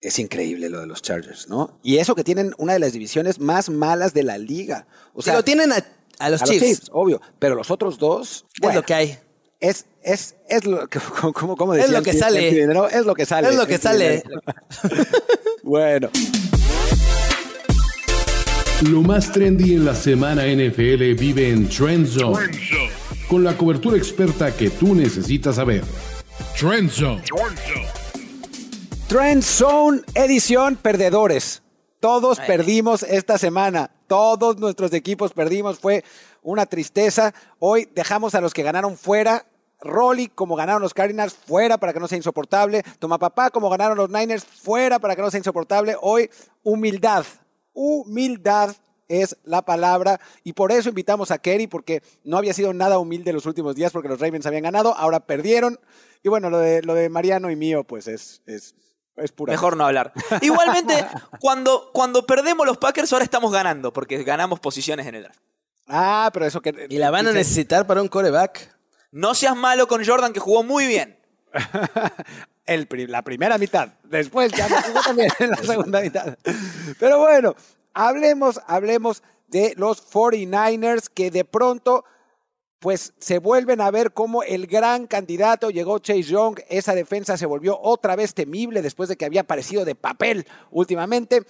Es increíble lo de los Chargers, ¿no? Y eso que tienen una de las divisiones más malas de la liga. O sea, Pero tienen a, a los a Chiefs. los Chiefs, obvio. Pero los otros dos. Es bueno, lo que hay. Es, es, es lo que, como, como Es decía lo que el- el sale. dinero, es lo que sale. Es lo que sale. Bueno. Lo más trendy en la semana NFL vive en Trend Zone, con la cobertura experta que tú necesitas saber. Trend Zone. Trend Zone edición perdedores. Todos perdimos esta semana. Todos nuestros equipos perdimos. Fue una tristeza. Hoy dejamos a los que ganaron fuera. Rolly, como ganaron los Cardinals, fuera para que no sea insoportable. Toma papá, como ganaron los Niners, fuera para que no sea insoportable. Hoy, humildad. Humildad es la palabra. Y por eso invitamos a Kerry, porque no había sido nada humilde los últimos días, porque los Ravens habían ganado, ahora perdieron. Y bueno, lo de, lo de Mariano y mío, pues es, es, es pura. Mejor no hablar. Igualmente, cuando, cuando perdemos los Packers, ahora estamos ganando, porque ganamos posiciones en el draft. Ah, pero eso que. Y la van a necesitar para un coreback. No seas malo con Jordan, que jugó muy bien. el pri- la primera mitad. Después ya no jugó también en la segunda mitad. Pero bueno, hablemos, hablemos de los 49ers que de pronto pues se vuelven a ver como el gran candidato. Llegó Chase Young, esa defensa se volvió otra vez temible después de que había parecido de papel últimamente.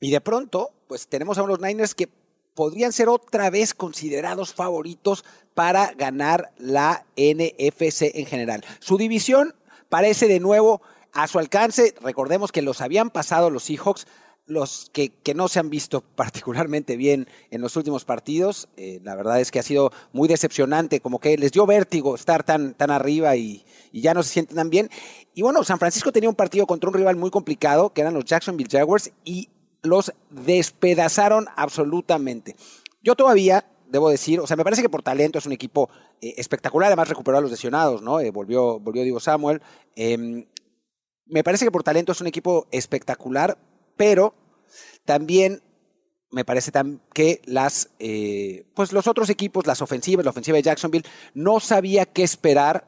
Y de pronto, pues tenemos a unos Niners que podrían ser otra vez considerados favoritos para ganar la NFC en general. Su división parece de nuevo a su alcance. Recordemos que los habían pasado los Seahawks, los que, que no se han visto particularmente bien en los últimos partidos. Eh, la verdad es que ha sido muy decepcionante, como que les dio vértigo estar tan, tan arriba y, ya no se sienten tan bien. Y bueno, San Francisco tenía un partido contra un rival muy complicado, que eran los Jacksonville Jaguars, y los despedazaron absolutamente. Yo todavía, debo decir, o sea, me parece que por talento es un equipo eh, espectacular, además recuperó a los lesionados, ¿no? Eh, volvió, volvió Diego Samuel. Eh, me parece que por talento es un equipo espectacular, pero también me parece que las, eh, pues los otros equipos, las ofensivas, la ofensiva de Jacksonville, no sabía qué esperar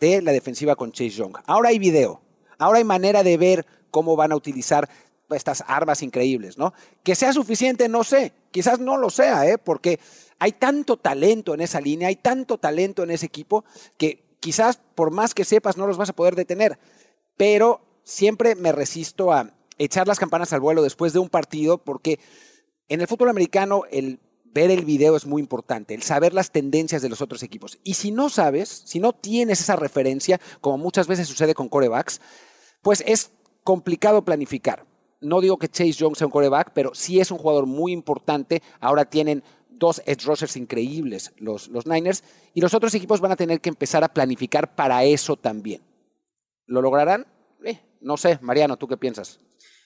de la defensiva con Chase Young. Ahora hay video, ahora hay manera de ver cómo van a utilizar estas armas increíbles, ¿no? Que sea suficiente, no sé, quizás no lo sea, ¿eh? Porque hay tanto talento en esa línea, hay tanto talento en ese equipo que quizás por más que sepas no los vas a poder detener, pero siempre me resisto a echar las campanas al vuelo después de un partido porque en el fútbol americano el ver el video es muy importante, el saber las tendencias de los otros equipos. Y si no sabes, si no tienes esa referencia, como muchas veces sucede con corebacks, pues es complicado planificar. No digo que Chase Young sea un coreback, pero sí es un jugador muy importante. Ahora tienen dos edge rushers increíbles los, los Niners y los otros equipos van a tener que empezar a planificar para eso también. ¿Lo lograrán? Eh, no sé, Mariano, ¿tú qué piensas?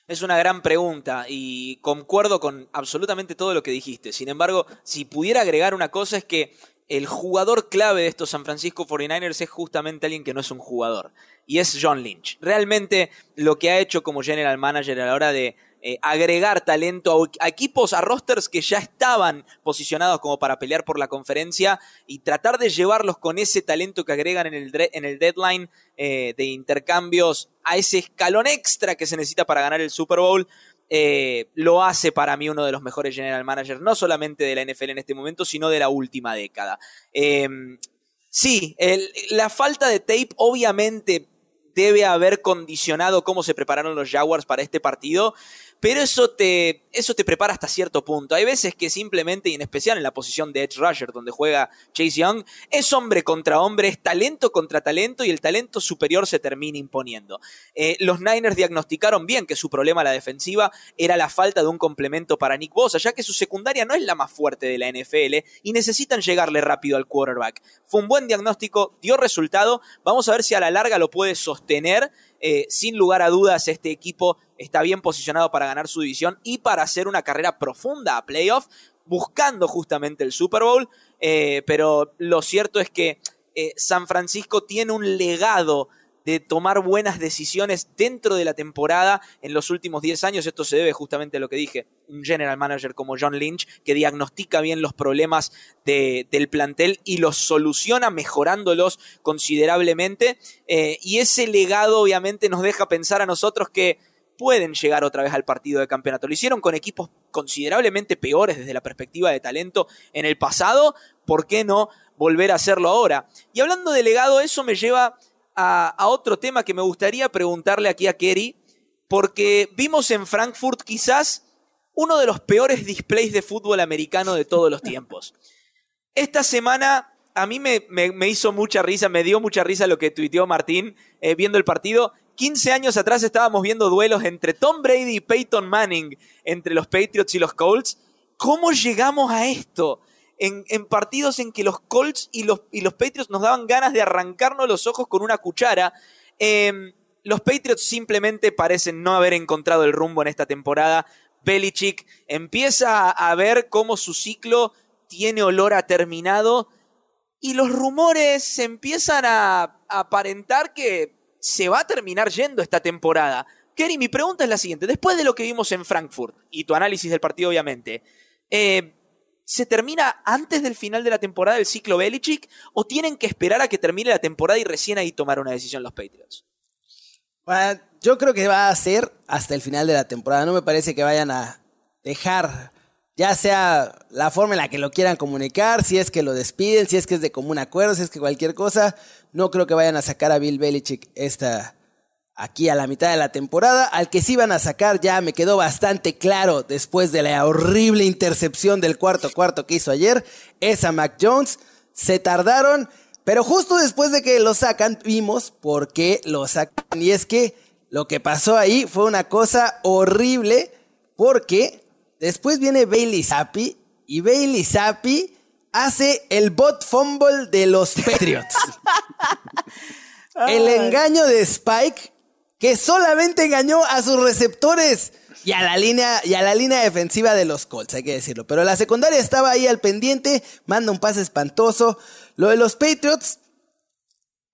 Es una gran pregunta y concuerdo con absolutamente todo lo que dijiste. Sin embargo, si pudiera agregar una cosa es que el jugador clave de estos San Francisco 49ers es justamente alguien que no es un jugador y es John Lynch. Realmente lo que ha hecho como general manager a la hora de eh, agregar talento a, equipos, a rosters que ya estaban posicionados como para pelear por la conferencia y tratar de llevarlos con ese talento que agregan en el, en el deadline eh, de intercambios a ese escalón extra que se necesita para ganar el Super Bowl. eh, lo hace para mí uno de los mejores general managers, no solamente de la NFL en este momento, sino de la última década. Eh, sí, la falta de tape obviamente debe haber condicionado cómo se prepararon los Jaguars para este partido, pero eso te, eso te prepara hasta cierto punto. Hay veces que simplemente, y en especial en la posición de Edge Rusher, donde juega Chase Young, es hombre contra hombre, es talento contra talento y el talento superior se termina imponiendo. Eh, los Niners diagnosticaron bien que su problema a la defensiva era la falta de un complemento para Nick Bosa, ya que su secundaria no es la más fuerte de la NFL y necesitan llegarle rápido al quarterback. Fue un buen diagnóstico, dio resultado. Vamos a ver si a la larga lo puede sostener. Eh, sin lugar a dudas, este equipo está bien posicionado para ganar su división y para hacer una carrera profunda a playoff, buscando justamente el Super Bowl. Eh, pero lo cierto es que eh, San Francisco tiene un legado de tomar buenas decisiones dentro de la temporada en los últimos 10 años. Esto se debe justamente a lo que dije, un general manager como John Lynch, que diagnostica bien los problemas de- del plantel y los soluciona mejorándolos considerablemente. Eh, y ese legado obviamente nos deja pensar a nosotros que pueden llegar otra vez al partido de campeonato. Lo hicieron con equipos considerablemente peores desde la perspectiva de talento en el pasado, ¿por qué no volver a hacerlo ahora? Y hablando de legado, eso me lleva a otro tema que me gustaría preguntarle aquí a Kerry, porque vimos en Frankfurt quizás uno de los peores displays de fútbol americano de todos los tiempos. Esta semana a mí me, hizo mucha risa, me dio mucha risa lo que tuiteó Martín eh, viendo el partido. 15 años atrás estábamos viendo duelos entre Tom Brady y Peyton Manning, entre los Patriots y los Colts. ¿Cómo llegamos a esto? En, partidos en que los Colts y los, y los Patriots nos daban ganas de arrancarnos los ojos con una cuchara. Em, los Patriots simplemente parecen no haber encontrado el rumbo en esta temporada. Belichick empieza a ver cómo su ciclo tiene olor a terminado y los rumores empiezan a, aparentar que se va a terminar yendo esta temporada. Kerry, mi pregunta es la siguiente. Después de lo que vimos en Frankfurt y tu análisis del partido, obviamente, eh, ¿se termina antes del final de la temporada el ciclo Belichick o tienen que esperar a que termine la temporada y recién ahí tomar una decisión los Patriots? Yo creo que va a ser hasta el final de la temporada. No me parece que vayan a dejar, ya sea la forma en la que lo quieran comunicar, si es que lo despiden, si es que es de común acuerdo, si es que cualquier cosa. No creo que vayan a sacar a Bill Belichick esta aquí a la mitad de la temporada. Al que sí van a sacar ya me quedó bastante claro después de la horrible intercepción del cuarto cuarto que hizo ayer, es a Mac Jones. Se tardaron, pero justo después de que lo sacan, vimos por qué lo sacan. Y es que lo que pasó ahí fue una cosa horrible, porque después viene Bailey Zappi y Bailey Zappi hace el bot fumble de los Patriots. el engaño de Spike que solamente engañó a sus receptores y a la línea y a la línea defensiva de los Colts, hay que decirlo. Pero la secundaria estaba ahí al pendiente, manda un pase espantoso. Lo de los Patriots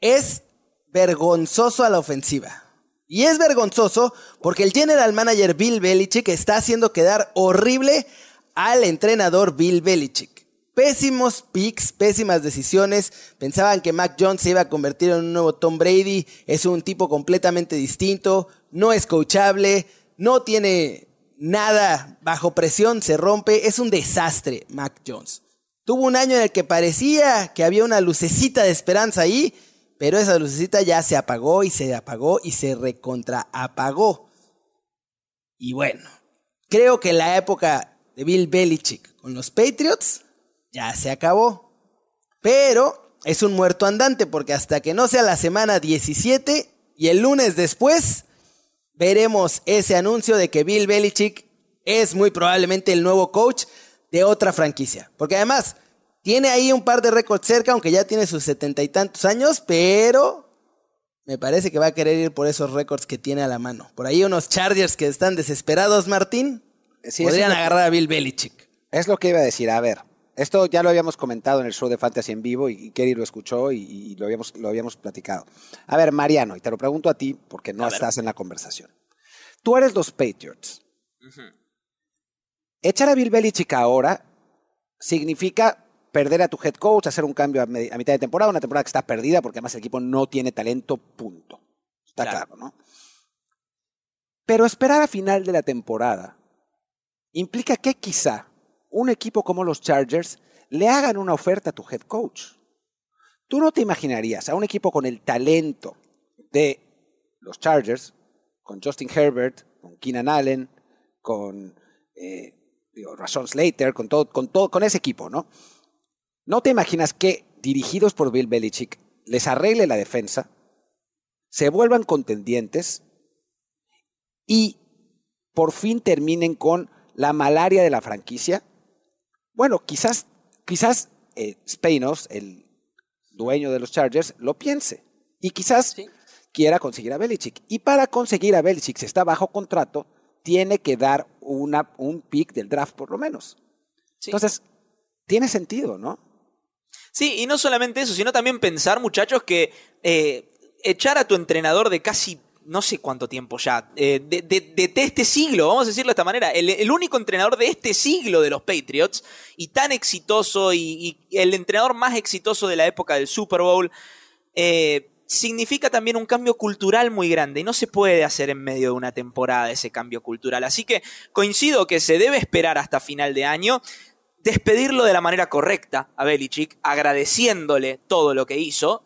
es vergonzoso a la ofensiva. Y es vergonzoso porque el general manager Bill Belichick está haciendo quedar horrible al entrenador Bill Belichick. Pésimos picks, pésimas decisiones. Pensaban que Mac Jones se iba a convertir en un nuevo Tom Brady. Es un tipo completamente distinto. No es coachable. No tiene nada bajo presión. Se rompe. Es un desastre, Mac Jones. Tuvo un año en el que parecía que había una lucecita de esperanza ahí. Pero esa lucecita ya se apagó y se apagó y se recontra apagó. Y bueno, creo que la época de Bill Belichick con los Patriots ya se acabó. Pero es un muerto andante porque hasta que no sea la semana 17 y el lunes después, veremos ese anuncio de que Bill Belichick es muy probablemente el nuevo coach de otra franquicia. Porque además tiene ahí un par de récords cerca, aunque ya tiene sus setenta y tantos años, pero me parece que va a querer ir por esos récords que tiene a la mano. Por ahí unos Chargers que están desesperados, Martín, Sí, podrían agarrar a Bill Belichick. Es lo que iba a decir. A ver, esto ya lo habíamos comentado en el show de Fantasy en vivo y, Kerry lo escuchó y, y lo, habíamos, lo habíamos platicado. A ver, Mariano, y te lo pregunto a ti porque no A ver. estás en la conversación. Tú eres los Patriots. Echar a Bill Belichick ahora significa perder a tu head coach, hacer un cambio a, mitad de temporada, una temporada que está perdida porque además el equipo no tiene talento, punto. Está Claro. claro, ¿no? Pero esperar a final de la temporada implica que quizá un equipo como los Chargers le hagan una oferta a tu head coach. Tú no te imaginarías a un equipo con el talento de los Chargers, con Justin Herbert, con Keenan Allen, con eh, Rashawn Slater, con todo, con todo, con ese equipo, ¿no? ¿No te imaginas que, dirigidos por Bill Belichick, les arregle la defensa, se vuelvan contendientes y por fin terminen con la malaria de la franquicia? Bueno, quizás, quizás eh, Spanos, el dueño de los Chargers, lo piense. Y quizás Sí. quiera conseguir a Belichick. Y para conseguir a Belichick, si está bajo contrato, tiene que dar una, un pick del draft por lo menos. Sí. Entonces, tiene sentido, ¿no? Sí, y no solamente eso, sino también pensar, muchachos, que eh, echar a tu entrenador de casi no sé cuánto tiempo ya, eh, de, de- de- este siglo, vamos a decirlo de esta manera, el, único entrenador de este siglo de los Patriots, y tan exitoso, y, y el entrenador más exitoso de la época del Super Bowl, eh, significa también un cambio cultural muy grande y no se puede hacer en medio de una temporada ese cambio cultural. Así que coincido que se debe esperar hasta final de año, despedirlo de la manera correcta a Belichick, agradeciéndole todo lo que hizo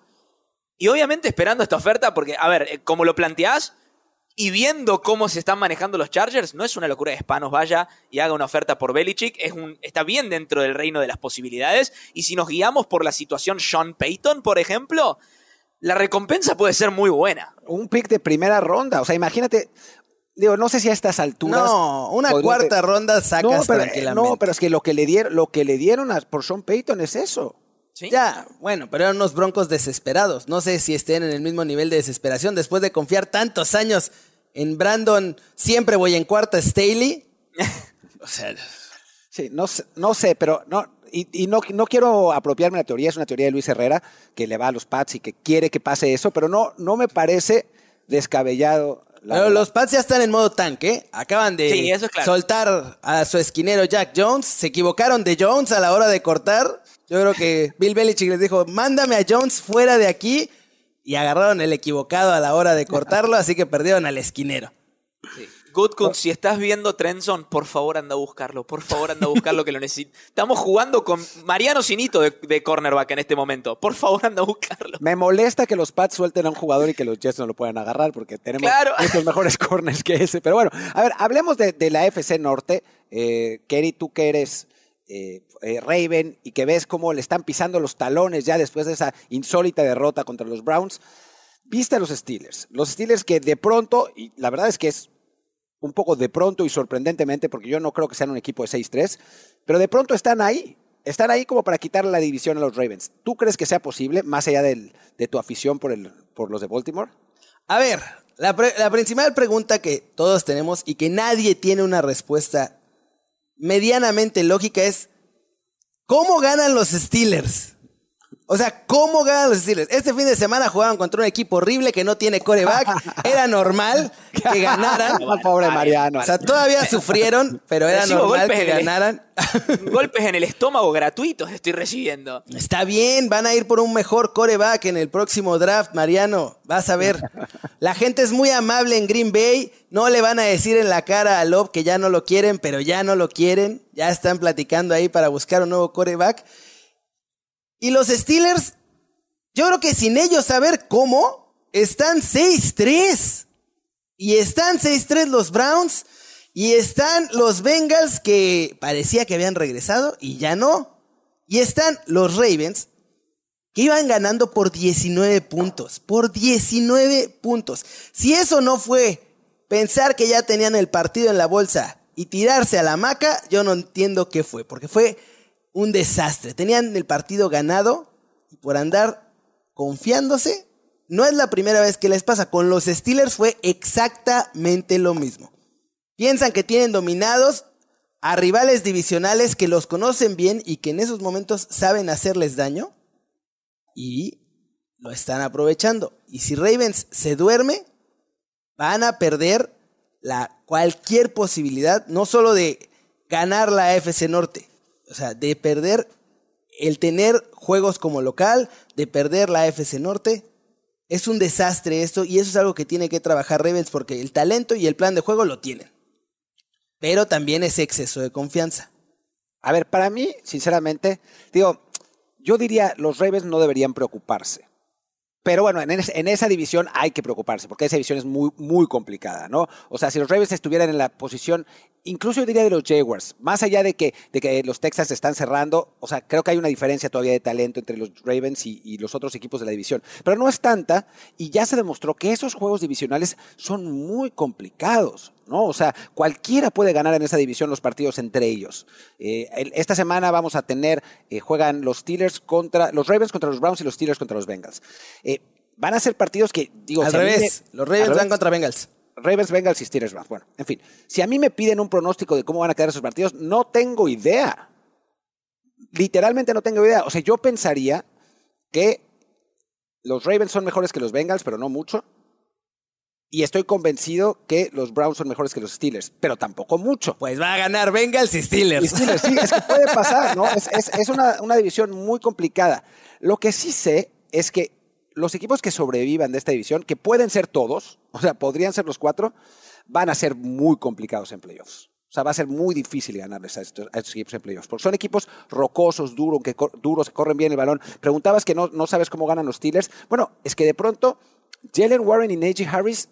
y obviamente esperando esta oferta porque, a ver, eh, como lo planteás, y viendo cómo se están manejando los Chargers, no es una locura que Spanos vaya y haga una oferta por Belichick, es un, está bien dentro del reino de las posibilidades. Y si nos guiamos por la situación Sean Payton, por ejemplo, la recompensa puede ser muy buena. Un pick de primera ronda. O sea, imagínate. Digo, no sé si a estas alturas. No, una cuarta ronda sacas no, pero, tranquilamente. No, pero es que lo que le dieron, lo que le dieron a, por Sean Payton es eso. ¿Sí? Ya, bueno, pero eran unos broncos desesperados. No sé si estén en el mismo nivel de desesperación después de confiar tantos años en Brandon. Siempre voy en cuarta, Staley. o sea, Sí, no, sé- no sé, pero no, y, y no, no quiero apropiarme de la teoría, es una teoría de Luis Herrera, que le va a los Pats y que quiere que pase eso, pero no, no me parece descabellado. la pero verdad. los Pats ya están en modo tanque. Acaban de Sí, eso es claro. soltar a su esquinero Jack Jones. Se equivocaron de Jones a la hora de cortar. Yo creo que Bill Belichick les dijo, mándame a Jones fuera de aquí. Y agarraron el equivocado a la hora de cortarlo, así que perdieron al esquinero. Goodkun, si estás viendo Trenson, por favor anda a buscarlo. Por favor anda a buscarlo que lo necesito. Estamos jugando con Mariano Sinito de, de cornerback en este momento. Por favor anda a buscarlo. Me molesta que los Pats suelten a un jugador y que los Jets no lo puedan agarrar porque tenemos Claro. muchos mejores corners que ese. Pero bueno, a ver, hablemos de, de la FC Norte. Eh, Kerry, tú que eres eh, eh, Raven y que ves cómo le están pisando los talones ya después de esa insólita derrota contra los Browns. Viste a los Steelers. Los Steelers que de pronto, y la verdad es que es un poco de pronto y sorprendentemente, porque yo no creo que sean un equipo de 6-3, pero de pronto están ahí. Están ahí como para quitarle la división a los Ravens. ¿Tú crees que sea posible, más allá de tu afición por, los de Baltimore? A ver, la principal pregunta que todos tenemos y que nadie tiene una respuesta medianamente lógica es, ¿cómo ganan los Steelers? O sea, ¿cómo ganan los Steelers? Este fin de semana jugaban contra un equipo horrible que no tiene coreback. Era normal que ganaran. Pobre Mariano. O sea, todavía sufrieron, pero era Recibo normal golpes que en el- ganaran. Golpes en el estómago gratuitos estoy recibiendo. Está bien, van a ir por un mejor coreback en el próximo draft, Mariano. Vas a ver. La gente es muy amable en Green Bay. No le van a decir en la cara a Love que ya no lo quieren, pero ya no lo quieren. Ya están platicando ahí para buscar un nuevo coreback. Y los Steelers, yo creo que sin ellos saber cómo, están 6-3. Y están 6-3 los Browns. Y están los Bengals que parecía que habían regresado y ya no. Y están los Ravens que iban ganando por 19 puntos. Por 19 puntos. Si eso no fue pensar que ya tenían el partido en la bolsa y tirarse a la hamaca, yo no entiendo qué fue. Porque fue un desastre. Tenían el partido ganado y por andar confiándose, no es la primera vez que les pasa. Con los Steelers fue exactamente lo mismo. Piensan que tienen dominados a rivales divisionales que los conocen bien y que en esos momentos saben hacerles daño y lo están aprovechando. Y si Ravens se duerme, van a perder la, cualquier posibilidad, no solo de ganar la AFC Norte, o sea, de perder el tener juegos como local, de perder la AFC Norte. Es un desastre esto y eso es algo que tiene que trabajar Ravens porque el talento y el plan de juego lo tienen. Pero también es exceso de confianza. A ver, para mí, sinceramente, digo, yo diría los Ravens no deberían preocuparse. Pero bueno, en esa división hay que preocuparse, porque esa división es muy, muy complicada, ¿no? O sea, si los Ravens estuvieran en la posición, incluso yo diría de los Jaguars, más allá de que, de que los Texans se están cerrando, o sea, creo que hay una diferencia todavía de talento entre los Ravens y, y los otros equipos de la división. Pero no es tanta, y ya se demostró que esos juegos divisionales son muy complicados, ¿no? O sea, cualquiera puede ganar en esa división los partidos entre ellos. Eh, esta semana vamos a tener, eh, juegan los Steelers contra, los Ravens contra los Browns y los Steelers contra los Bengals. Eh, van a ser partidos que, digo, Al revés, los Ravens van contra Bengals. Ravens, Bengals y Steelers Browns. Bueno, en fin, si a mí me piden un pronóstico de cómo van a quedar esos partidos, no tengo idea. Literalmente no tengo idea. O sea, yo pensaría que los Ravens son mejores que los Bengals, pero no mucho. Y estoy convencido que los Browns son mejores que los Steelers, pero tampoco mucho. Pues va a ganar Bengals y Y Steelers. Steelers, sí, es que puede pasar, ¿no? Es, es- es una, una división muy complicada. Lo que sí sé es que los equipos que sobrevivan de esta división, que pueden ser todos, o sea, podrían ser los cuatro, van a ser muy complicados en playoffs. O sea, va a ser muy difícil ganarles a estos, equipos en playoffs. Porque son equipos rocosos, duros, que, cor- duros, que corren bien el balón. Preguntabas que no, no sabes cómo ganan los Steelers. Bueno, es que de pronto Jalen Warren y Najee Harris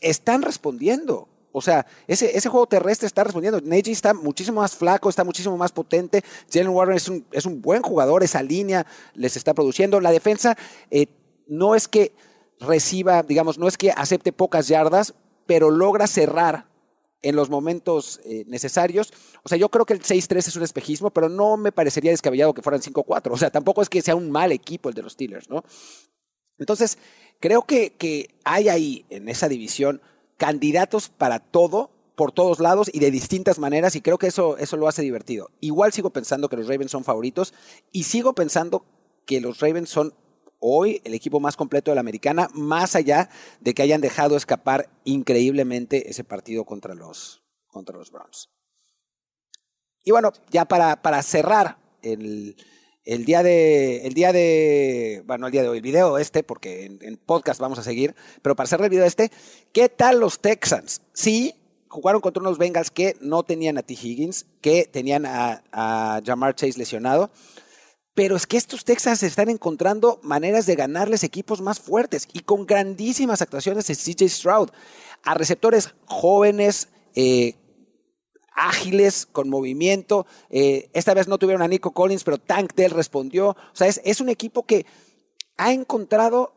están respondiendo. O sea, ese, ese juego terrestre está respondiendo. Najee está muchísimo más flaco, está muchísimo más potente. Jalen Warren es un, es un buen jugador, esa línea les está produciendo. La defensa eh, no es que reciba, digamos, no es que acepte pocas yardas, pero logra cerrar en los momentos eh, necesarios. O sea, yo creo que el 6-3 es un espejismo, pero no me parecería descabellado que fueran 5-4. O sea, tampoco es que sea un mal equipo el de los Steelers, ¿no? Entonces, creo que, que hay ahí, en esa división, candidatos para todo, por todos lados y de distintas maneras, y creo que eso, eso lo hace divertido. Igual sigo pensando que los Ravens son favoritos, y sigo pensando que los Ravens son hoy el equipo más completo de la americana, más allá de que hayan dejado escapar increíblemente ese partido contra los, contra los Browns. Y bueno, ya para, para cerrar el, el día de, el día de, bueno, el día de hoy, el video este, porque en, podcast vamos a seguir, pero para cerrar el video este, ¿qué tal los Texans? Sí, jugaron contra unos Bengals que no tenían a T. Higgins, que tenían a, a Jamar Chase lesionado, pero es que estos Texans están encontrando maneras de ganarles equipos más fuertes y con grandísimas actuaciones de CJ Stroud, a receptores jóvenes, eh, ágiles, con movimiento. Eh, esta vez no tuvieron a Nico Collins, pero Tank Dell respondió. O sea, es, es un equipo que ha encontrado,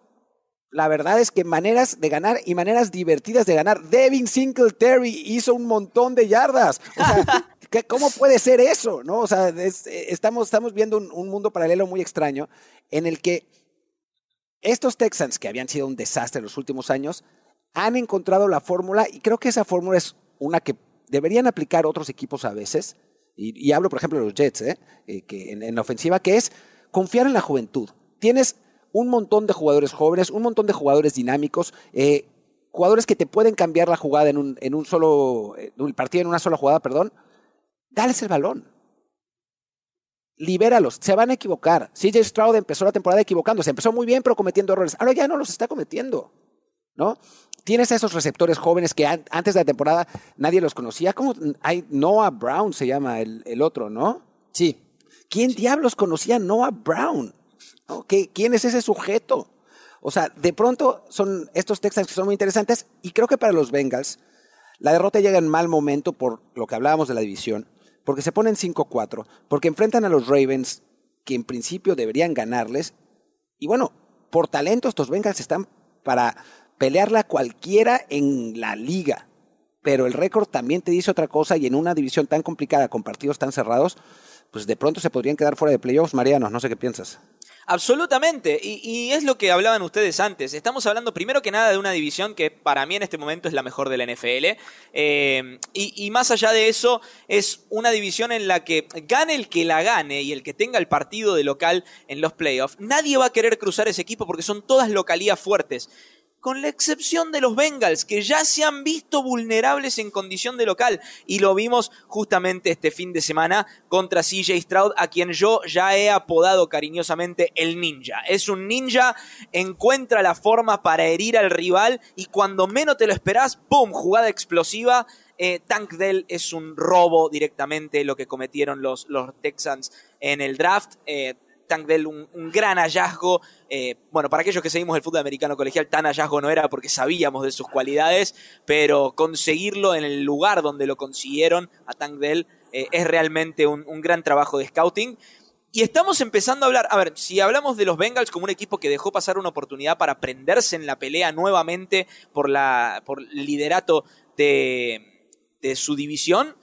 la verdad es que maneras de ganar y maneras divertidas de ganar. Devin Singletary hizo un montón de yardas. O sea, ¿qué- ¿cómo puede ser eso? ¿No? O sea, es- eh, estamos, estamos viendo un, un mundo paralelo muy extraño en el que estos Texans, que habían sido un desastre en los últimos años, han encontrado la fórmula y creo que esa fórmula es una que deberían aplicar otros equipos a veces. Y, y hablo, por ejemplo, de los Jets, ¿eh? Eh, que en, en la ofensiva, que es confiar en la juventud. Tienes un montón de jugadores jóvenes, un montón de jugadores dinámicos, eh, jugadores que te pueden cambiar la jugada en un, en un solo, partido en una sola jugada, perdón. Dales el balón libéralos, se van a equivocar. CJ Stroud empezó la temporada equivocándose, empezó muy bien, pero cometiendo errores. Ahora ya no los está cometiendo, ¿no? Tienes a esos receptores jóvenes que an- antes de la temporada nadie los conocía. ¿Cómo hay Noah Brown se llama el, el otro, ¿no? Sí. ¿Quién diablos conocía a Noah Brown? ¿No? ¿Qué- ¿Quién es ese sujeto? O sea, de pronto son estos Texans que son muy interesantes y creo que para los Bengals la derrota llega en mal momento por lo que hablábamos de la división, porque se ponen 5-4, porque enfrentan a los Ravens que en principio deberían ganarles y bueno, por talento estos Bengals están para pelearla cualquiera en la liga. Pero el récord también te dice otra cosa y en una división tan complicada con partidos tan cerrados, pues de pronto se podrían quedar fuera de playoffs, Mariano, no sé qué piensas. Absolutamente, y, es lo que hablaban ustedes antes. Estamos hablando primero que nada de una división que para mí en este momento es la mejor de la NFL. Eh, y, y más allá de eso, es una división en la que gane el que la gane y el que tenga el partido de local en los playoffs, nadie va a querer cruzar ese equipo porque son todas localías fuertes. Con la excepción de los Bengals, que ya se han visto vulnerables en condición de local. Y lo vimos justamente este fin de semana contra CJ Stroud, a quien yo ya he apodado cariñosamente el ninja. Es un ninja, encuentra la forma para herir al rival y cuando menos te lo esperás, ¡pum! Jugada explosiva. Eh, Tank Dell es un robo directamente lo que cometieron los, los Texans en el draft. Eh, Tank Dell, un, gran hallazgo. Eh, bueno, para aquellos que seguimos el fútbol americano colegial, tan hallazgo no era porque sabíamos de sus cualidades, pero conseguirlo en el lugar donde lo consiguieron a Tank Dell eh, es realmente un, gran trabajo de scouting. Y estamos empezando a hablar, a ver, si hablamos de los Bengals como un equipo que dejó pasar una oportunidad para prenderse en la pelea nuevamente por, la, por el liderato de, de su división,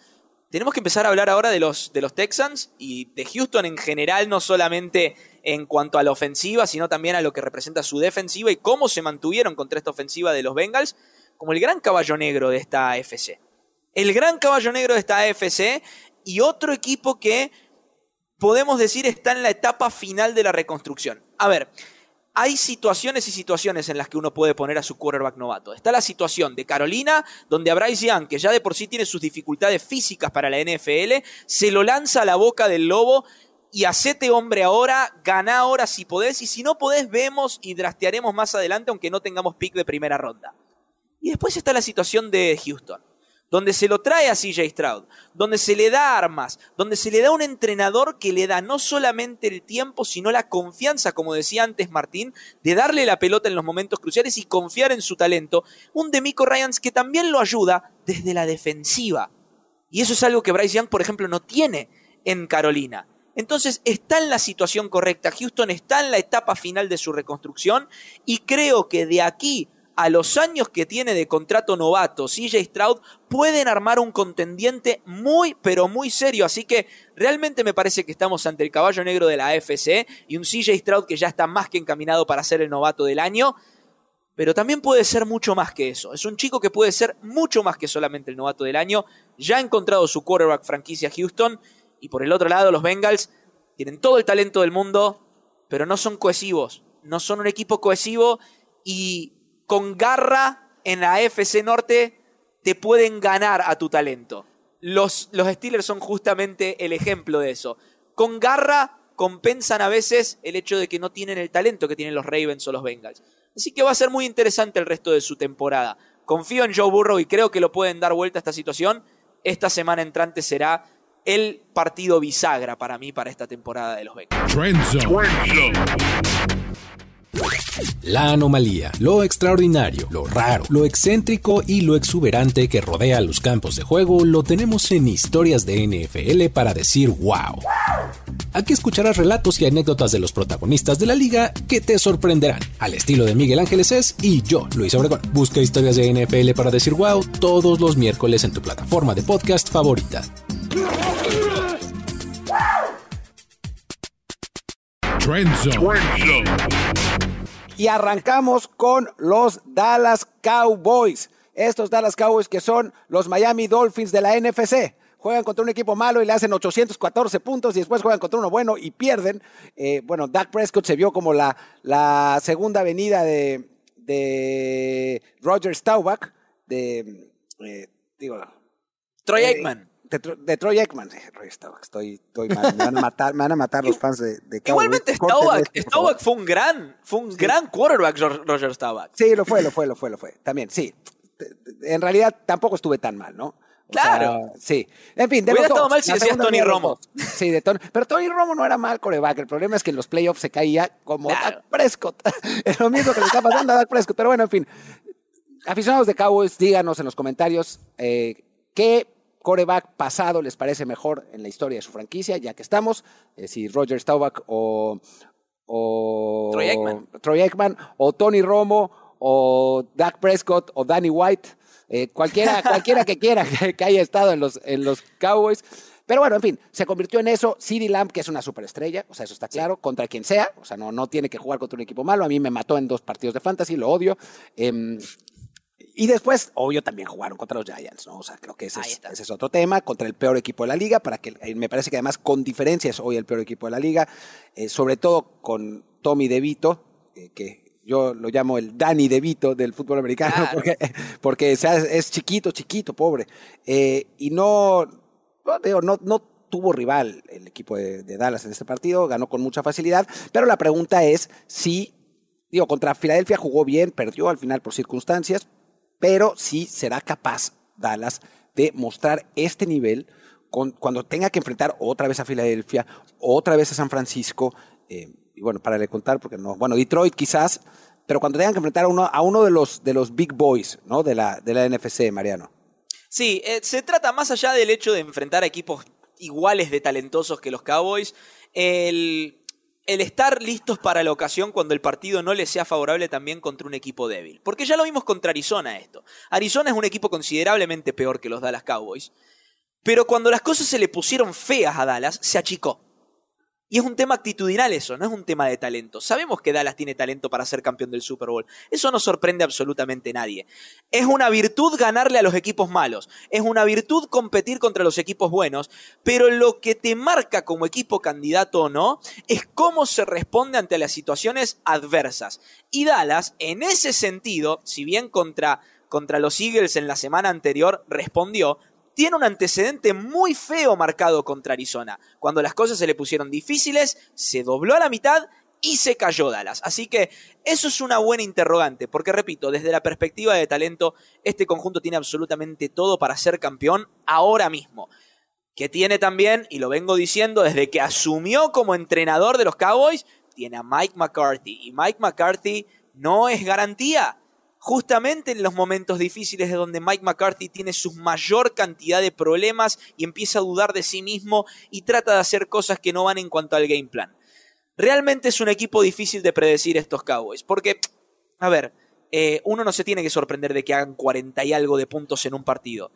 tenemos que empezar a hablar ahora de los, de los Texans y de Houston en general, no solamente en cuanto a la ofensiva, sino también a lo que representa su defensiva y cómo se mantuvieron contra esta ofensiva de los Bengals, como el gran caballo negro de esta AFC. El gran caballo negro de esta AFC y otro equipo que podemos decir está en la etapa final de la reconstrucción. A ver, hay situaciones y situaciones en las que uno puede poner a su quarterback novato. Está la situación de Carolina, donde a Bryce Young, que ya de por sí tiene sus dificultades físicas para la NFL, se lo lanza a la boca del lobo y hacete hombre ahora, gana ahora si podés, y si no podés, vemos y drastearemos más adelante, aunque no tengamos pick de primera ronda. Y después está la situación de Houston, donde se lo trae a CJ Stroud, donde se le da armas, donde se le da un entrenador que le da no solamente el tiempo, sino la confianza, como decía antes Martín, de darle la pelota en los momentos cruciales y confiar en su talento. Un Demico Ryans que también lo ayuda desde la defensiva. Y eso es algo que Bryce Young, por ejemplo, no tiene en Carolina. Entonces está en la situación correcta. Houston está en la etapa final de su reconstrucción y creo que de aquí a los años que tiene de contrato novato CJ Stroud pueden armar un contendiente muy pero muy serio. Así que realmente me parece que estamos ante el caballo negro de la AFC y un CJ Stroud que ya está más que encaminado para ser el novato del año. Pero también puede ser mucho más que eso. Es un chico que puede ser mucho más que solamente el novato del año. Ya ha encontrado su quarterback franquicia Houston y por el otro lado, los Bengals tienen todo el talento del mundo, pero no son cohesivos. No son un equipo cohesivo y con garra en la FC Norte te pueden ganar a tu talento. Los, los Steelers son justamente el ejemplo de eso. Con garra compensan a veces el hecho de que no tienen el talento que tienen los Ravens o los Bengals. Así que va a ser muy interesante el resto de su temporada. Confío en Joe Burrow y creo que lo pueden dar vuelta a esta situación. Esta semana entrante será el partido bisagra para mí para esta temporada de los Bengals. La anomalía, lo extraordinario, lo raro, lo excéntrico y lo exuberante que rodea los campos de juego lo tenemos en historias de NFL para decir wow. Aquí escucharás relatos y anécdotas de los protagonistas de la liga que te sorprenderán, al estilo de Miguel Ángeles es y yo, Luis Obregón. Busca historias de NFL para decir wow todos los miércoles en tu plataforma de podcast favorita. Y arrancamos con los Dallas Cowboys. Estos Dallas Cowboys que son los Miami Dolphins de la NFC. Juegan contra un equipo malo y le hacen 814 puntos y después juegan contra uno bueno y pierden. Eh, bueno, Dak Prescott se vio como la, la segunda venida de, de Roger Staubach, de, eh, digo, Troy eh, Aikman. De, de Troy Aikman. Eh, Staubach, estoy, estoy mal. Me van a matar, me van a matar los fans de, de Cowboys. Igualmente Staubach. Staubach fue un gran, fue un gran quarterback, Ro- Roger Staubach. Sí, lo fue, lo fue, lo fue, lo fue. También, sí. En realidad tampoco estuve tan mal, ¿no? O Claro. sea, sí. En fin, de Hubiera estado mal si decías Tony Romo. Sí, de Tony. Pero Tony Romo no era mal coreback. El problema es que en los playoffs se caía como Claro. Dak Prescott. es lo mismo que le está pasando a Dak Prescott. Pero bueno, en fin. Aficionados de Cowboys, díganos en los comentarios eh, qué coreback pasado les parece mejor en la historia de su franquicia, ya que estamos. eh, si Roger Staubach o, o Troy Aikman. Troy Aikman, o Tony Romo, o Dak Prescott, o Danny White, eh, cualquiera, cualquiera que quiera que, que haya estado en los, en los Cowboys. Pero bueno, en fin, se convirtió en eso. CD Lamb, que es una superestrella, o sea, eso está claro, contra quien sea, o sea, no, no tiene que jugar contra un equipo malo. A mí me mató en dos partidos de fantasy, lo odio. Em, y después, obvio, también jugaron contra los Giants, ¿no? O sea, creo que ese es, ese es otro tema, contra el peor equipo de la liga, para que eh, me parece que además con diferencia es hoy el peor equipo de la liga, eh, sobre todo con Tommy DeVito, eh, que yo lo llamo el Danny DeVito del fútbol americano, Claro. porque, porque o sea, es chiquito, chiquito, pobre. Eh, y no, no, no, no tuvo rival el equipo de, de Dallas en este partido, ganó con mucha facilidad, pero la pregunta es si, digo, contra Filadelfia jugó bien, perdió al final por circunstancias, pero sí será capaz Dallas de mostrar este nivel cuando tenga que enfrentar otra vez a Filadelfia, otra vez a San Francisco, eh, y bueno, para le contar, porque no, bueno, Detroit quizás, pero cuando tengan que enfrentar a uno, a uno de, los, de los big boys ¿no? de, la, de la NFC, Mariano. Sí, eh, se trata más allá del hecho de enfrentar a equipos iguales de talentosos que los Cowboys, el, el estar listos para la ocasión cuando el partido no les sea favorable también contra un equipo débil. Porque ya lo vimos contra Arizona esto. Arizona es un equipo considerablemente peor que los Dallas Cowboys, pero cuando las cosas se le pusieron feas a Dallas, se achicó. Y es un tema actitudinal eso, no es un tema de talento. Sabemos que Dallas tiene talento para ser campeón del Super Bowl. Eso no sorprende absolutamente a nadie. Es una virtud ganarle a los equipos malos. Es una virtud competir contra los equipos buenos. Pero lo que te marca como equipo candidato o no es cómo se responde ante las situaciones adversas. Y Dallas, en ese sentido, si bien contra, contra los Eagles en la semana anterior respondió, tiene un antecedente muy feo marcado contra Arizona. Cuando las cosas se le pusieron difíciles, se dobló a la mitad y se cayó Dallas. Así que eso es una buena interrogante, porque repito, desde la perspectiva de talento, este conjunto tiene absolutamente todo para ser campeón ahora mismo. Que tiene también, y lo vengo diciendo desde que asumió como entrenador de los Cowboys, tiene a Mike McCarthy. Y Mike McCarthy no es garantía. Justamente en los momentos difíciles de donde Mike McCarthy tiene su mayor cantidad de problemas y empieza a dudar de sí mismo y trata de hacer cosas que no van en cuanto al game plan. Realmente es un equipo difícil de predecir estos Cowboys, porque, a ver, eh, uno no se tiene que sorprender de que hagan 40 y algo de puntos en un partido.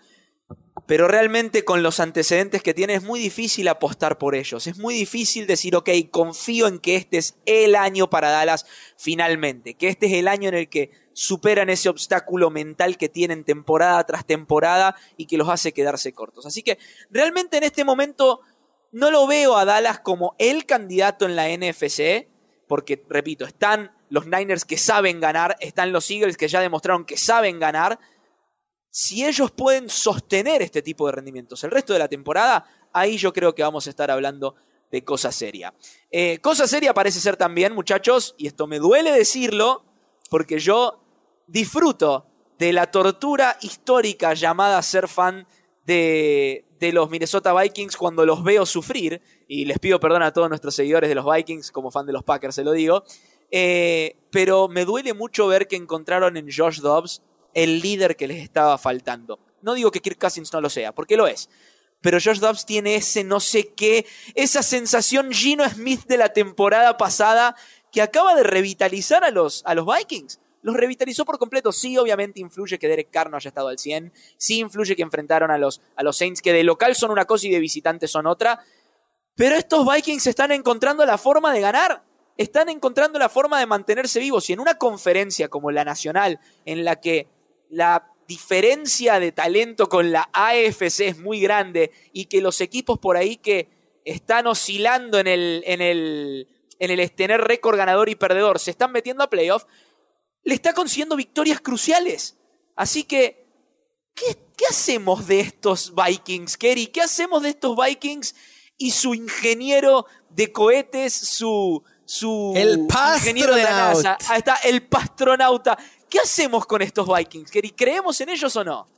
Pero realmente con los antecedentes que tiene es muy difícil apostar por ellos. Es muy difícil decir, ok, confío en que este es el año para Dallas finalmente. Que este es el año en el que superan ese obstáculo mental que tienen temporada tras temporada y que los hace quedarse cortos. Así que realmente en este momento no lo veo a Dallas como el candidato en la NFC, porque, repito, están los Niners que saben ganar, están los Eagles que ya demostraron que saben ganar. Si ellos pueden sostener este tipo de rendimientos el resto de la temporada, ahí yo creo que vamos a estar hablando de cosa seria. Eh, cosa seria parece ser también, muchachos, y esto me duele decirlo, porque yo disfruto de la tortura histórica llamada ser fan de, de los Minnesota Vikings cuando los veo sufrir, y les pido perdón a todos nuestros seguidores de los Vikings, como fan de los Packers se lo digo, eh, pero me duele mucho ver que encontraron en Josh Dobbs el líder que les estaba faltando. No digo que Kirk Cousins no lo sea, porque lo es. Pero Josh Dobbs tiene ese no sé qué, esa sensación Gino Smith de la temporada pasada que acaba de revitalizar a los, a los Vikings los revitalizó por completo. Sí, obviamente influye que Derek Carr no haya estado al 100. Sí influye que enfrentaron a los, a los Saints, que de local son una cosa y de visitante son otra. Pero estos Vikings están encontrando la forma de ganar. Están encontrando la forma de mantenerse vivos. Y en una conferencia como la nacional, en la que la diferencia de talento con la AFC es muy grande y que los equipos por ahí que están oscilando en el, en el, en el tener récord ganador y perdedor se están metiendo a playoff, le está consiguiendo victorias cruciales. Así que, ¿qué, hacemos de estos Vikings, Kerry? ¿Qué hacemos de estos Vikings y su ingeniero de cohetes, su, su el ingeniero de la NASA? Ahí está, el pastronauta. ¿Qué hacemos con estos Vikings? ¿Creemos en ellos o no?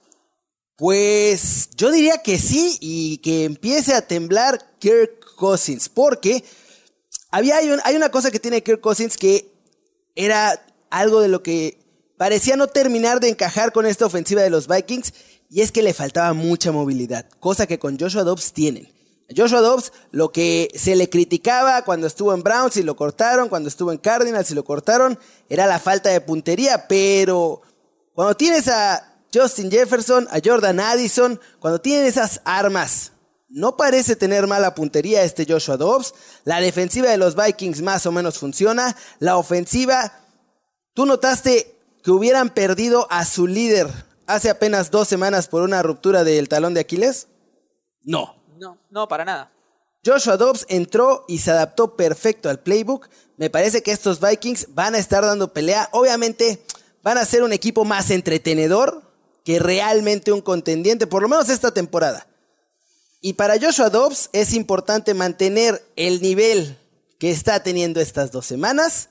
Pues yo diría que sí y que empiece a temblar Kirk Cousins, porque había, hay, hay una cosa que tiene Kirk Cousins que era algo de lo que parecía no terminar de encajar con esta ofensiva de los Vikings, y es que le faltaba mucha movilidad, cosa que con Joshua Dobbs tienen. Joshua Dobbs lo que se le criticaba cuando estuvo en Browns y lo cortaron, cuando estuvo en Cardinals y lo cortaron, era la falta de puntería, pero cuando tienes a Justin Jefferson, a Jordan Addison, cuando tienen esas armas, no parece tener mala puntería este Joshua Dobbs, la defensiva de los Vikings más o menos funciona, la ofensiva ¿Tú notaste que hubieran perdido a su líder hace apenas dos semanas por una ruptura del talón de Aquiles? No. No, no, para nada. Joshua Dobbs entró y se adaptó perfecto al playbook. Me parece que estos Vikings van a estar dando pelea. Obviamente van a ser un equipo más entretenedor que realmente un contendiente, por lo menos esta temporada. Y para Joshua Dobbs es importante mantener el nivel que está teniendo estas dos semanas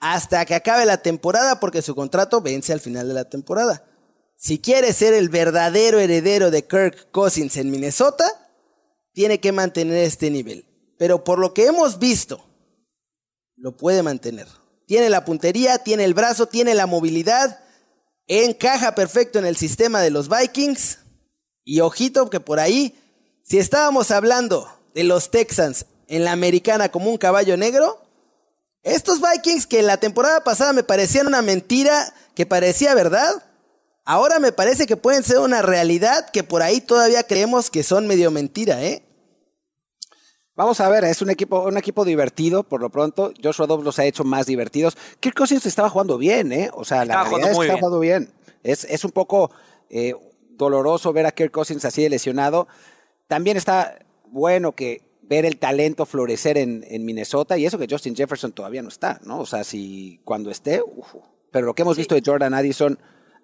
hasta que acabe la temporada porque su contrato vence al final de la temporada. Si quiere ser el verdadero heredero de Kirk Cousins en Minnesota, tiene que mantener este nivel. Pero por lo que hemos visto, lo puede mantener. Tiene la puntería, tiene el brazo, tiene la movilidad, encaja perfecto en el sistema de los Vikings. Y ojito que por ahí, si estábamos hablando de los Texans en la americana como un caballo negro, estos Vikings que la temporada pasada me parecían una mentira, que parecía verdad, ahora me parece que pueden ser una realidad que por ahí todavía creemos que son medio mentira, ¿eh? Vamos a ver, es un equipo, un equipo divertido, por lo pronto. Joshua Dobbs los ha hecho más divertidos. Kirk Cousins estaba jugando bien, ¿eh? O sea, la realidad es que está jugando bien. Es, es un poco eh, doloroso ver a Kirk Cousins así de lesionado. También está bueno que ver el talento florecer en, Minnesota y eso que Justin Jefferson todavía no está, ¿no? O sea, si cuando esté, uf, pero lo que hemos visto de Jordan Addison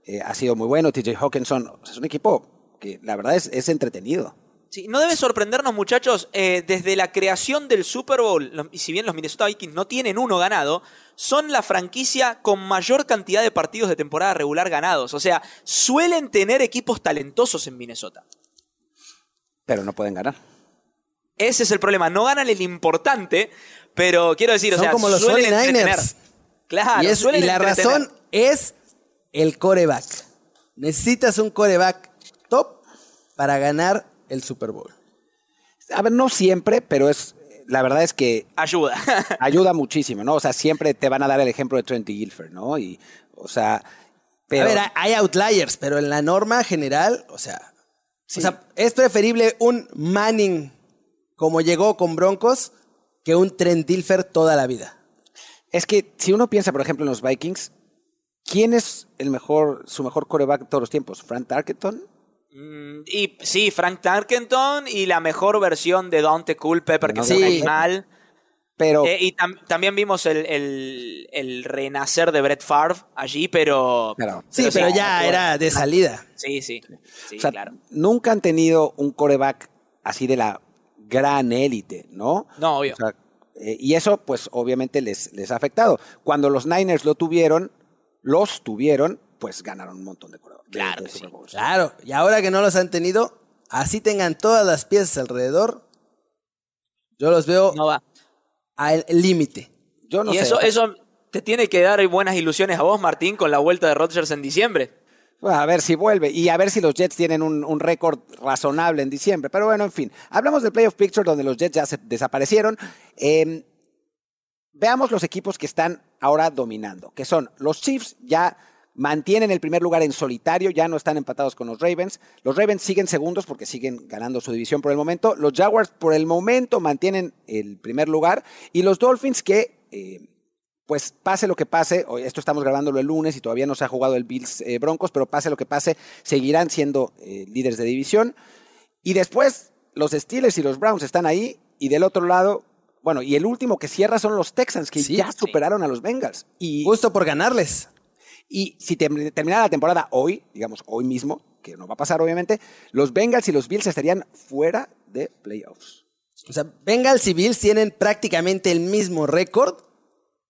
eh, ha sido muy bueno, TJ Hawkinson, es un equipo Que la verdad es, es entretenido. Sí, no debe sorprendernos, muchachos, eh, desde la creación del Super Bowl, los- y si bien los Minnesota Vikings no tienen uno ganado, son la franquicia con mayor cantidad de partidos de temporada regular ganados. O sea, suelen tener equipos talentosos en Minnesota. Pero no pueden ganar. Ese es el problema. No ganan el importante, pero quiero decir, o Son sea, como los suelen 49ers. entretener. Claro, y, es- suelen y la entretener. razón es el coreback. Necesitas un coreback top para ganar el Super Bowl. A ver, no siempre, pero es la verdad es que Ayuda. ayuda muchísimo, ¿no? O sea, siempre te van a dar el ejemplo de Trent Gilfer, ¿no? Y, o sea, pero... A ver, hay- hay outliers, pero en la norma general, o sea, o sea, es preferible un Manning como llegó con Broncos que un Trent Dilfer toda la vida. Es que si uno piensa, por ejemplo, en los Vikings, ¿quién es el mejor, su mejor coreback de todos los tiempos? ¿Frank Tarkenton? Mm, y sí, Frank Tarkenton y la mejor versión de Dante Culpepper que No, se sí. Pero Eh, y tam- también vimos el, el- el renacer de Brett Favre allí, pero... Claro. Sí, pero, ya era de salida. Sí, sí. Sí, o sea, claro. nunca han tenido un coreback así de la gran élite, ¿no? No, obvio. O sea, eh, y eso, pues, obviamente les, les ha afectado. Cuando los Niners lo tuvieron, los tuvieron, pues ganaron un montón de de- Claro de que Super sí. Bowls. Claro, y ahora que no los han tenido, así tengan todas las piezas alrededor, yo los veo No va. al límite. Yo no y sé. eso, eso te tiene que dar buenas ilusiones a vos, Martín, con la vuelta de Rodgers en diciembre. Bueno, a ver si vuelve y a ver si los Jets tienen un, un récord razonable en diciembre. Pero bueno, en fin, hablamos del Playoff Picture donde los Jets ya se desaparecieron. Eh, veamos los equipos que están ahora dominando, que son los Chiefs ya mantienen el primer lugar en solitario, ya no están empatados con los Ravens. Los Ravens siguen segundos porque siguen ganando su división por el momento. Los Jaguars por el momento mantienen el primer lugar y los Dolphins que... eh, pues pase lo que pase, esto estamos grabándolo el lunes y todavía no se ha jugado el Bills eh, Broncos, pero pase lo que pase, seguirán siendo eh, líderes de división. Y después los Steelers y los Browns están ahí y del otro lado, bueno, y el último que cierra son los Texans, que Sí, ya sí. superaron a los Bengals. Y, Justo por ganarles. y si tem- terminara la temporada hoy, digamos hoy mismo, que no va a pasar obviamente, los Bengals y los Bills estarían fuera de playoffs. O sea, Bengals y Bills tienen prácticamente el mismo récord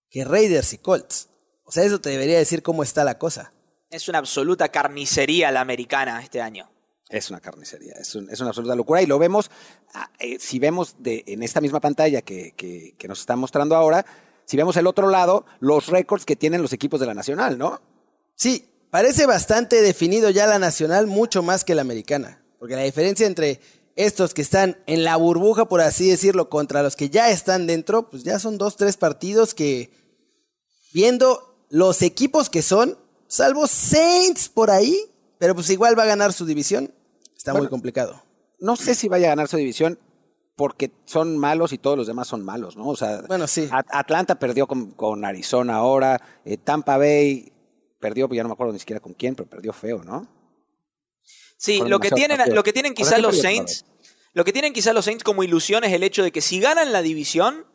que Raiders y Colts. O sea, eso te debería decir cómo está la cosa. Es una absoluta carnicería la americana este año. Es una carnicería, es, es una absoluta locura y lo vemos, ah, eh, si vemos de, en esta misma pantalla que, que- que nos están mostrando ahora, si vemos el otro lado, los récords que tienen los equipos de la Nacional, ¿no? Sí, parece bastante definido ya la nacional, mucho más que la americana. Porque la diferencia entre estos que están en la burbuja, por así decirlo, contra los que ya están dentro, pues ya son dos, tres partidos que, viendo los equipos que son, salvo Saints por ahí, pero pues igual va a ganar su división, está muy complicado. No sé si vaya a ganar su división porque son malos y todos los demás son malos, ¿no? O sea, Bueno, sí. At- Atlanta perdió con, con Arizona ahora, eh, Tampa Bay perdió, pues ya no me acuerdo ni siquiera con quién, pero perdió feo, ¿no? Sí, lo que tienen, lo que tienen quizás los Saints, lo que tienen quizás los Saints como ilusión es el hecho de que si ganan la división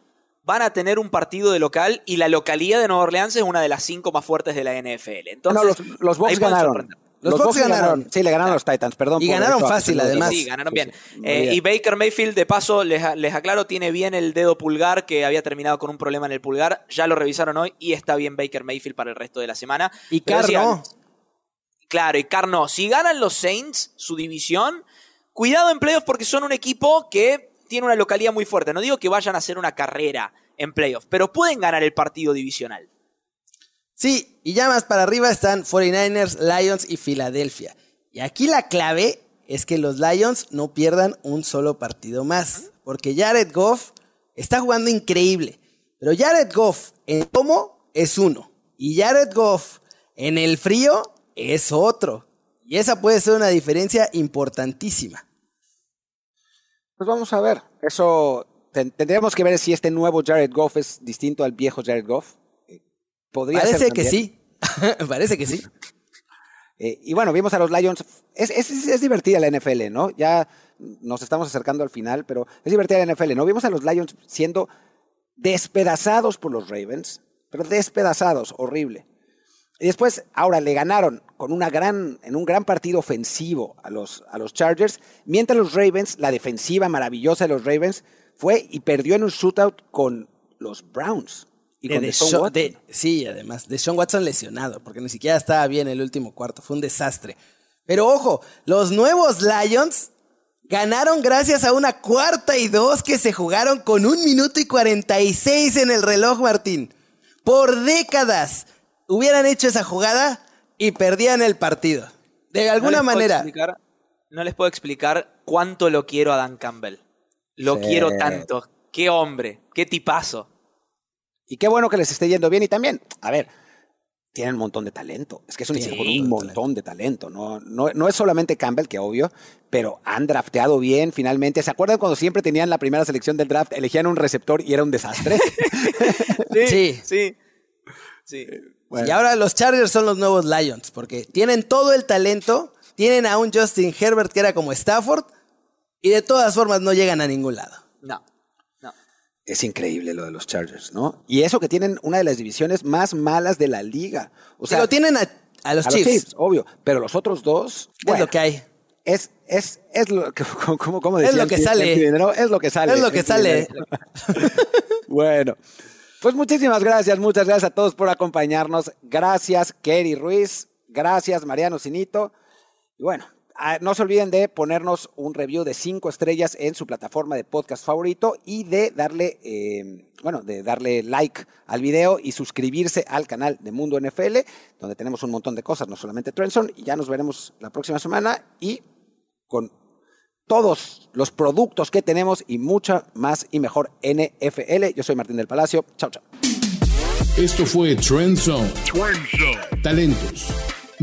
van a tener un partido de local y la localía de Nueva Orleans es una de las cinco más fuertes de la NFL. Entonces, no, los, los Bucks ganaron. Sorprender. Los Bucks ganaron. Sí, le ganaron a los Titans, perdón. Y ganaron eso, fácil, además. Sí, ganaron bien. Eh, bien. y Baker Mayfield, de paso, les, les aclaro, tiene bien el dedo pulgar, que había terminado con un problema en el pulgar. Ya lo revisaron hoy y está bien Baker Mayfield para el resto de la semana. Y Pero Carr sí, no. Claro, y Carr no. Si ganan los Saints su división, cuidado en playoffs porque son un equipo que tiene una localidad muy fuerte. No digo que vayan a hacer una carrera en playoffs, pero pueden ganar el partido divisional. Sí, y ya más para arriba están 49ers, Lions y Filadelfia. Y aquí la clave es que los Lions no pierdan un solo partido más. Porque Jared Goff está jugando increíble. Pero Jared Goff en cómo es uno. Y Jared Goff en el frío es otro. Y esa puede ser una diferencia importantísima. Pues vamos a ver. Eso ten- tendríamos que ver si este nuevo Jared Goff es distinto al viejo Jared Goff. Ser Parece que sí. Parece que sí. Eh, y bueno, vimos a los Lions. Es, es, es divertida la NFL, ¿no? Ya nos estamos acercando al final, pero es divertida la NFL, ¿no? Vimos a los Lions siendo despedazados por los Ravens, pero despedazados, horrible. Y después, ahora le ganaron con una gran, en un gran partido ofensivo a los, a los Chargers, mientras los Ravens, la defensiva maravillosa de los Ravens, fue y perdió en un shootout con los Browns. Y De con Watson. de- sí, además, de Sean Watson lesionado, porque ni siquiera estaba bien el último cuarto, fue un desastre. Pero ojo, los nuevos Lions ganaron gracias a una cuarta y dos que se jugaron con un minuto y 46 en el reloj, Martín. Por décadas hubieran hecho esa jugada y perdían el partido. De alguna manera. explicar- no les puedo explicar cuánto lo quiero a Dan Campbell. Lo Sí. quiero tanto. Qué hombre, qué tipazo. Y qué bueno que les esté yendo bien. Y también, a ver, tienen un montón de talento. Es que es un Sí, un montón de talento. No, no, no es solamente Campbell, que obvio, pero han drafteado bien finalmente. ¿Se acuerdan cuando siempre tenían la primera selección del draft, elegían un receptor y era un desastre? Sí. Sí. Sí. Bueno. Y ahora los Chargers son los nuevos Lions, porque tienen todo el talento, tienen a un Justin Herbert que era como Stafford, y de todas formas no llegan a ningún lado. No. Es increíble lo de los Chargers, ¿no? Y eso que tienen una de las divisiones más malas de la liga. O sea, Se lo tienen a, a los a Chiefs. obvio. Pero los otros dos. Es bueno, lo que hay. Es, es, es lo que, como, como Es lo que sale. Es lo que sale. Es lo que sale. Bueno, pues muchísimas gracias, muchas gracias a todos por acompañarnos. Gracias, Kerry Ruiz. Gracias, Mariano Sinito. Y bueno, no se olviden de ponernos un review de cinco estrellas en su plataforma de podcast favorito y de darle, eh, bueno, de darle like al video y suscribirse al canal de Mundo NFL, donde tenemos un montón de cosas, no solamente Trenson. Y ya nos veremos la próxima semana y con todos los productos que tenemos y mucha más y mejor NFL. Yo soy Martín del Palacio. Chao, chao. Esto fue Trend Zone. Talentos.